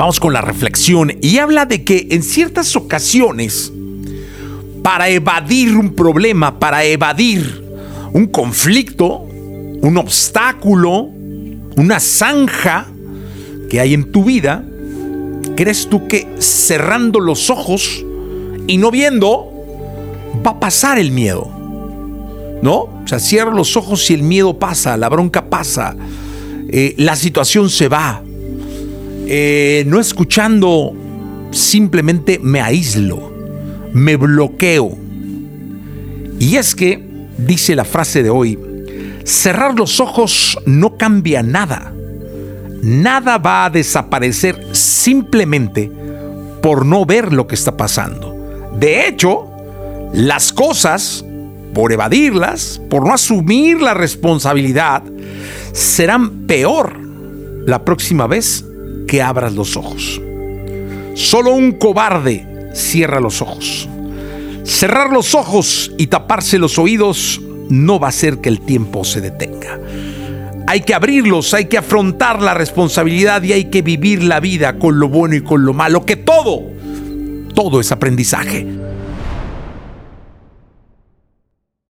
Vamos con la reflexión y habla de que en ciertas ocasiones, para evadir un problema, para evadir un conflicto, un obstáculo, una zanja que hay en tu vida, ¿crees tú que cerrando los ojos y no viendo va a pasar el miedo? ¿No? O sea, cierra los ojos y el miedo pasa, la bronca pasa, eh, la situación se va. Eh, no escuchando, simplemente me aíslo, me bloqueo. Y es que, dice la frase de hoy, cerrar los ojos no cambia nada. Nada va a desaparecer simplemente por no ver lo que está pasando. De hecho, las cosas, por evadirlas, por no asumir la responsabilidad, serán peor la próxima vez que abras los ojos. Solo un cobarde cierra los ojos. Cerrar los ojos y taparse los oídos no va a hacer que el tiempo se detenga. Hay que abrirlos, hay que afrontar la responsabilidad y hay que vivir la vida con lo bueno y con lo malo, que todo, todo es aprendizaje.